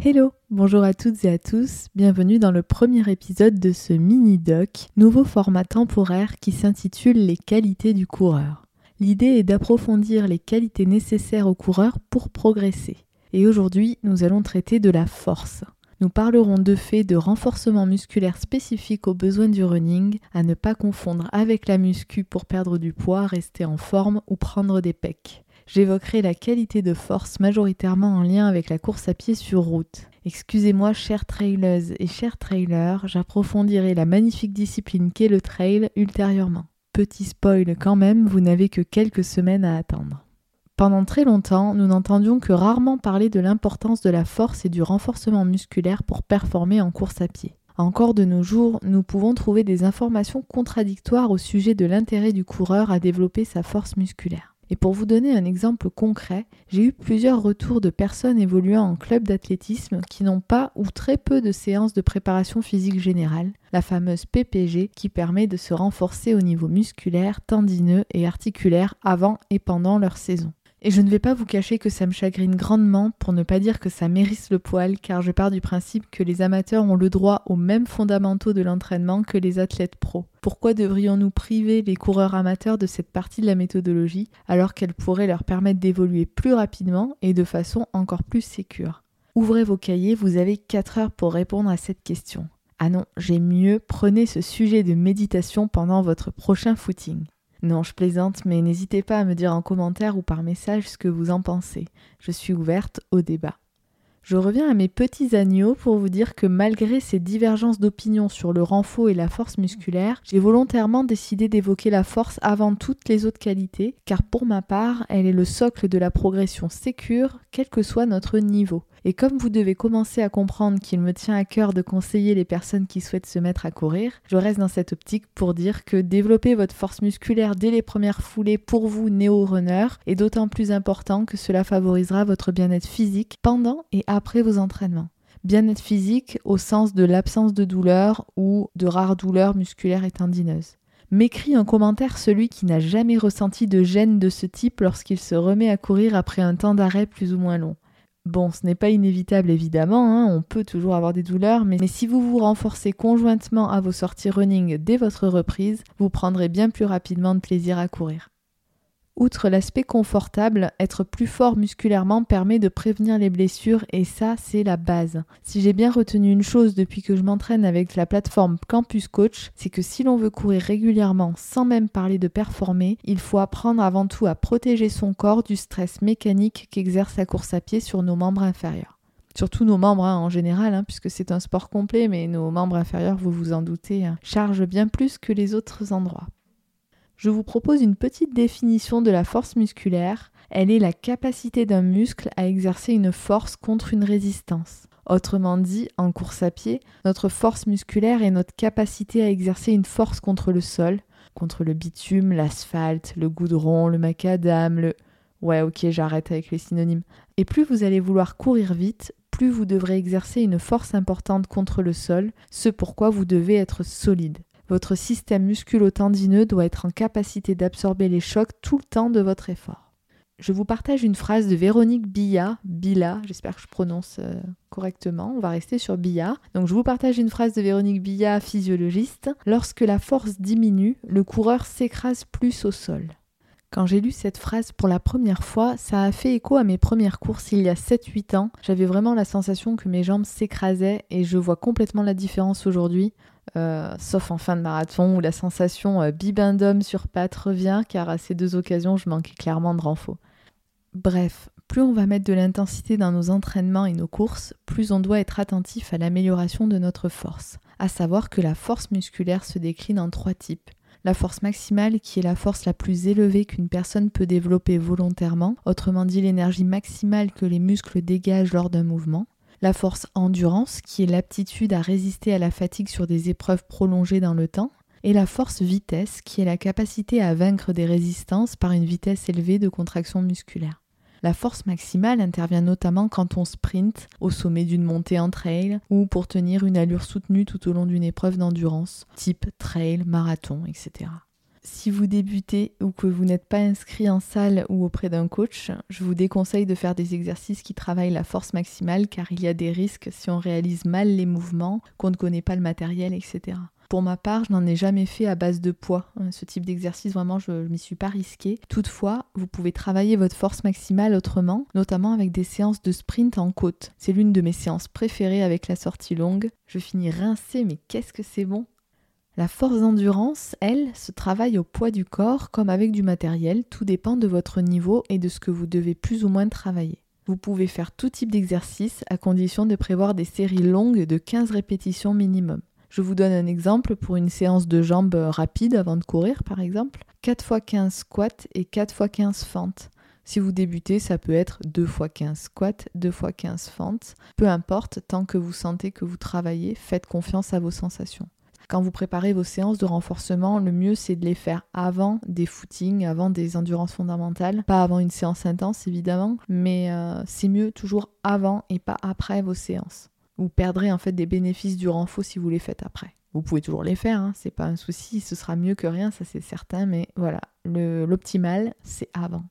Hello, bonjour à toutes et à tous, bienvenue dans le premier épisode de ce mini-doc, nouveau format temporaire qui s'intitule Les qualités du coureur. L'idée est d'approfondir les qualités nécessaires au coureur pour progresser. Et aujourd'hui, nous allons traiter de la force. Nous parlerons de fait de renforcement musculaire spécifique aux besoins du running, à ne pas confondre avec la muscu pour perdre du poids, rester en forme ou prendre des pecs j'évoquerai la qualité de force majoritairement en lien avec la course à pied sur route. Excusez-moi, chers trailers et chers trailers, j'approfondirai la magnifique discipline qu'est le trail ultérieurement. Petit spoil quand même, vous n'avez que quelques semaines à attendre. Pendant très longtemps, nous n'entendions que rarement parler de l'importance de la force et du renforcement musculaire pour performer en course à pied. Encore de nos jours, nous pouvons trouver des informations contradictoires au sujet de l'intérêt du coureur à développer sa force musculaire. Et pour vous donner un exemple concret, j'ai eu plusieurs retours de personnes évoluant en club d'athlétisme qui n'ont pas ou très peu de séances de préparation physique générale, la fameuse PPG qui permet de se renforcer au niveau musculaire, tendineux et articulaire avant et pendant leur saison. Et je ne vais pas vous cacher que ça me chagrine grandement, pour ne pas dire que ça mérisse le poil, car je pars du principe que les amateurs ont le droit aux mêmes fondamentaux de l'entraînement que les athlètes pros. Pourquoi devrions-nous priver les coureurs amateurs de cette partie de la méthodologie, alors qu'elle pourrait leur permettre d'évoluer plus rapidement et de façon encore plus sécure? Ouvrez vos cahiers, vous avez 4 heures pour répondre à cette question. Ah non, j'ai mieux, prenez ce sujet de méditation pendant votre prochain footing. Non, je plaisante, mais n'hésitez pas à me dire en commentaire ou par message ce que vous en pensez. Je suis ouverte au débat. Je reviens à mes petits agneaux pour vous dire que malgré ces divergences d'opinion sur le renfort et la force musculaire, j'ai volontairement décidé d'évoquer la force avant toutes les autres qualités, car pour ma part, elle est le socle de la progression sécure, quel que soit notre niveau. Et comme vous devez commencer à comprendre qu'il me tient à cœur de conseiller les personnes qui souhaitent se mettre à courir, je reste dans cette optique pour dire que développer votre force musculaire dès les premières foulées pour vous néo-runner est d'autant plus important que cela favorisera votre bien-être physique pendant et après vos entraînements. Bien-être physique au sens de l'absence de douleur ou de rares douleurs musculaires et tendineuses. M'écrit en commentaire celui qui n'a jamais ressenti de gêne de ce type lorsqu'il se remet à courir après un temps d'arrêt plus ou moins long. Bon, ce n'est pas inévitable évidemment, hein, on peut toujours avoir des douleurs, mais, si vous vous renforcez conjointement à vos sorties running dès votre reprise, vous prendrez bien plus rapidement de plaisir à courir. Outre l'aspect confortable, être plus fort musculairement permet de prévenir les blessures et ça, c'est la base. Si j'ai bien retenu une chose depuis que je m'entraîne avec la plateforme Campus Coach, c'est que si l'on veut courir régulièrement sans même parler de performer, il faut apprendre avant tout à protéger son corps du stress mécanique qu'exerce la course à pied sur nos membres inférieurs surtout nos membres hein, en général, hein, puisque c'est un sport complet, mais nos membres inférieurs, vous vous en doutez, hein, chargent bien plus que les autres endroits je vous propose une petite définition de la force musculaire. Elle est la capacité d'un muscle à exercer une force contre une résistance. Autrement dit, en course à pied, notre force musculaire est notre capacité à exercer une force contre le sol, contre le bitume, l'asphalte, le goudron, le macadam, le... Ouais, ok, j'arrête avec les synonymes. Et plus vous allez vouloir courir vite, plus vous devrez exercer une force importante contre le sol, ce pourquoi vous devez être solide. Votre système musculo-tendineux doit être en capacité d'absorber les chocs tout le temps de votre effort. Je vous partage une phrase de Véronique Billa, Billa, j'espère que je prononce euh, correctement, on va rester sur Billa. Donc je vous partage une phrase de Véronique Billa, physiologiste. Lorsque la force diminue, le coureur s'écrase plus au sol. Quand j'ai lu cette phrase pour la première fois, ça a fait écho à mes premières courses il y a 7-8 ans. J'avais vraiment la sensation que mes jambes s'écrasaient et je vois complètement la différence aujourd'hui. Euh, sauf en fin de marathon où la sensation euh, bibendum sur patte revient, car à ces deux occasions, je manquais clairement de renfort. Bref, plus on va mettre de l'intensité dans nos entraînements et nos courses, plus on doit être attentif à l'amélioration de notre force. À savoir que la force musculaire se décline en trois types. La force maximale qui est la force la plus élevée qu'une personne peut développer volontairement, autrement dit l'énergie maximale que les muscles dégagent lors d'un mouvement la force endurance, qui est l'aptitude à résister à la fatigue sur des épreuves prolongées dans le temps, et la force vitesse qui est la capacité à vaincre des résistances par une vitesse élevée de contraction musculaire. La force maximale intervient notamment quand on sprint au sommet d'une montée en trail ou pour tenir une allure soutenue tout au long d'une épreuve d'endurance, type trail, marathon, etc. Si vous débutez ou que vous n'êtes pas inscrit en salle ou auprès d'un coach, je vous déconseille de faire des exercices qui travaillent la force maximale car il y a des risques si on réalise mal les mouvements, qu'on ne connaît pas le matériel, etc. Pour ma part, je n'en ai jamais fait à base de poids. Euh, ce type d'exercice, vraiment, je ne m'y suis pas risquée. Toutefois, vous pouvez travailler votre force maximale autrement, notamment avec des séances de sprint en côte. C'est l'une de mes séances préférées avec la sortie longue. Je finis rincée, mais qu'est-ce que c'est bon? La force d'endurance, elle, se travaille au poids du corps comme avec du matériel, tout dépend de votre niveau et de ce que vous devez plus ou moins travailler. Vous pouvez faire tout type d'exercice à condition de prévoir des séries longues de 15 répétitions minimum. Je vous donne un exemple pour une séance de jambes rapide avant de courir par exemple. 4 x 15 squats et 4 x 15 fentes. Si vous débutez, ça peut être 2 x 15 squats, 2 x 15 fentes. Peu importe, tant que vous sentez que vous travaillez, faites confiance à vos sensations. Quand vous préparez vos séances de renforcement, le mieux c'est de les faire avant des footings, avant des endurances fondamentales, pas avant une séance intense évidemment, mais euh, c'est mieux toujours avant et pas après vos séances. Vous perdrez en fait des bénéfices du renfort si vous les faites après. Vous pouvez toujours les faire, hein, c'est pas un souci, ce sera mieux que rien, ça c'est certain, mais voilà, l'optimal c'est avant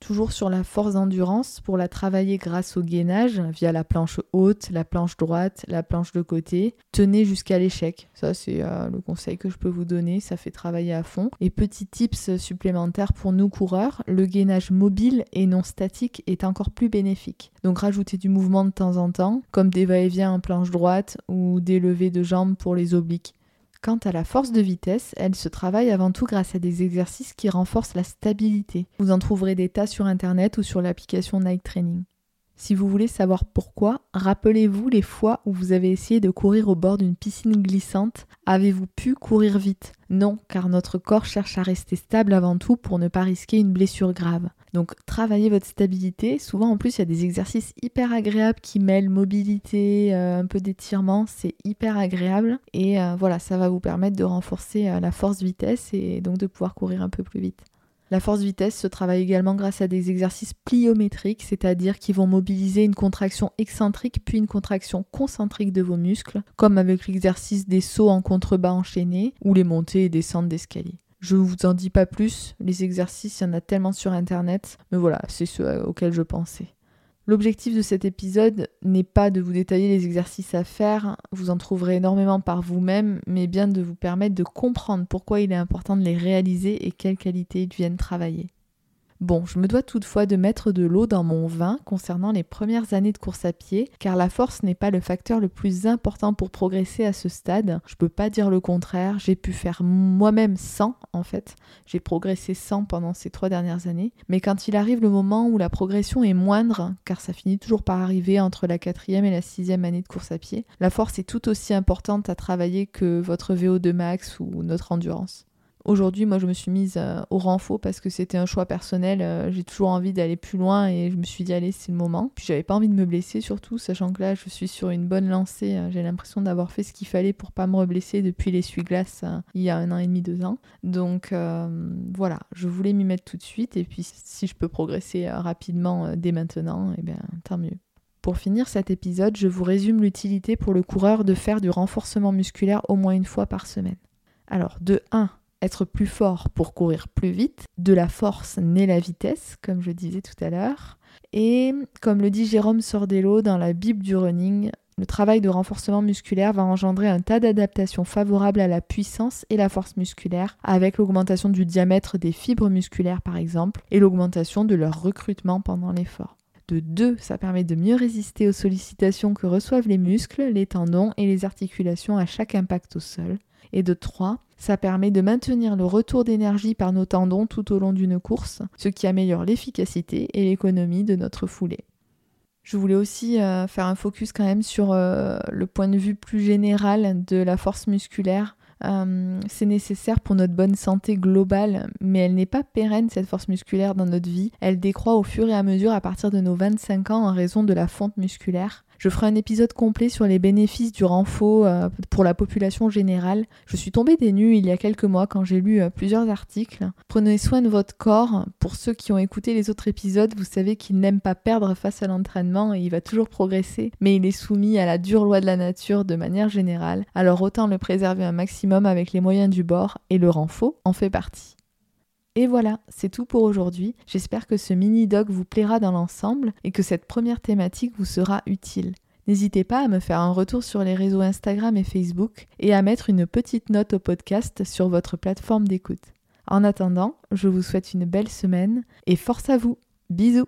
toujours sur la force d'endurance pour la travailler grâce au gainage via la planche haute, la planche droite, la planche de côté. Tenez jusqu'à l'échec. Ça, c'est euh, le conseil que je peux vous donner. Ça fait travailler à fond. Et petit tips supplémentaires pour nous coureurs, le gainage mobile et non statique est encore plus bénéfique. Donc rajoutez du mouvement de temps en temps, comme des va-et-vient en planche droite ou des levées de jambes pour les obliques. Quant à la force de vitesse, elle se travaille avant tout grâce à des exercices qui renforcent la stabilité. Vous en trouverez des tas sur internet ou sur l'application Night Training. Si vous voulez savoir pourquoi, rappelez-vous les fois où vous avez essayé de courir au bord d'une piscine glissante. Avez-vous pu courir vite? Non, car notre corps cherche à rester stable avant tout pour ne pas risquer une blessure grave. Donc travaillez votre stabilité. Souvent en plus il y a des exercices hyper agréables qui mêlent mobilité, euh, un peu d'étirement, c'est hyper agréable et euh, voilà ça va vous permettre de renforcer euh, la force vitesse et donc de pouvoir courir un peu plus vite. La force vitesse se travaille également grâce à des exercices pliométriques, c'est-à-dire qui vont mobiliser une contraction excentrique puis une contraction concentrique de vos muscles, comme avec l'exercice des sauts en contrebas enchaînés ou les montées et descentes d'escalier. Je ne vous en dis pas plus, les exercices, il y en a tellement sur internet, mais voilà, c'est ce auquel je pensais. L'objectif de cet épisode n'est pas de vous détailler les exercices à faire, vous en trouverez énormément par vous-même, mais bien de vous permettre de comprendre pourquoi il est important de les réaliser et quelles qualités ils viennent travailler. Bon, je me dois toutefois de mettre de l'eau dans mon vin concernant les premières années de course à pied, car la force n'est pas le facteur le plus important pour progresser à ce stade. Je peux pas dire le contraire, j'ai pu faire moi-même 100 en fait. J'ai progressé 100 pendant ces trois dernières années, mais quand il arrive le moment où la progression est moindre, car ça finit toujours par arriver entre la quatrième et la sixième année de course à pied, la force est tout aussi importante à travailler que votre VO2 max ou notre endurance. Aujourd'hui, moi, je me suis mise euh, au renfort parce que c'était un choix personnel. Euh, j'ai toujours envie d'aller plus loin et je me suis dit, allez, c'est le moment. Puis j'avais pas envie de me blesser, surtout, sachant que là, je suis sur une bonne lancée. Euh, j'ai l'impression d'avoir fait ce qu'il fallait pour pas me reblesser depuis l'essuie-glace il y a un an et demi, deux ans. Donc voilà, je voulais m'y mettre tout de suite. Et puis, si je peux progresser rapidement dès maintenant, eh bien, tant mieux. Pour finir cet épisode, je vous résume l'utilité pour le coureur de faire du renforcement musculaire au moins une fois par semaine. Alors, de 1, être plus fort pour courir plus vite. De la force naît la vitesse, comme je disais tout à l'heure. Et comme le dit Jérôme Sordello dans la Bible du running, le travail de renforcement musculaire va engendrer un tas d'adaptations favorables à la puissance et la force musculaire, avec l'augmentation du diamètre des fibres musculaires par exemple, et l'augmentation de leur recrutement pendant l'effort. De 2, ça permet de mieux résister aux sollicitations que reçoivent les muscles, les tendons et les articulations à chaque impact au sol. Et de 3, ça permet de maintenir le retour d'énergie par nos tendons tout au long d'une course, ce qui améliore l'efficacité et l'économie de notre foulée. Je voulais aussi euh, faire un focus quand même sur euh, le point de vue plus général de la force musculaire. Euh, c'est nécessaire pour notre bonne santé globale, mais elle n'est pas pérenne cette force musculaire dans notre vie. Elle décroît au fur et à mesure à partir de nos 25 ans en raison de la fonte musculaire. Je ferai un épisode complet sur les bénéfices du renfort euh, pour la population générale. Je suis tombée des nues il y a quelques mois quand j'ai lu euh, plusieurs articles. Prenez soin de votre corps. Pour ceux qui ont écouté les autres épisodes, vous savez qu'il n'aime pas perdre face à l'entraînement et il va toujours progresser, mais il est soumis à la dure loi de la nature de manière générale. Alors autant le préserver un maximum avec les moyens du bord et le renfort en fait partie. Et voilà, c'est tout pour aujourd'hui. J'espère que ce mini-doc vous plaira dans l'ensemble et que cette première thématique vous sera utile. N'hésitez pas à me faire un retour sur les réseaux Instagram et Facebook et à mettre une petite note au podcast sur votre plateforme d'écoute. En attendant, je vous souhaite une belle semaine et force à vous. Bisous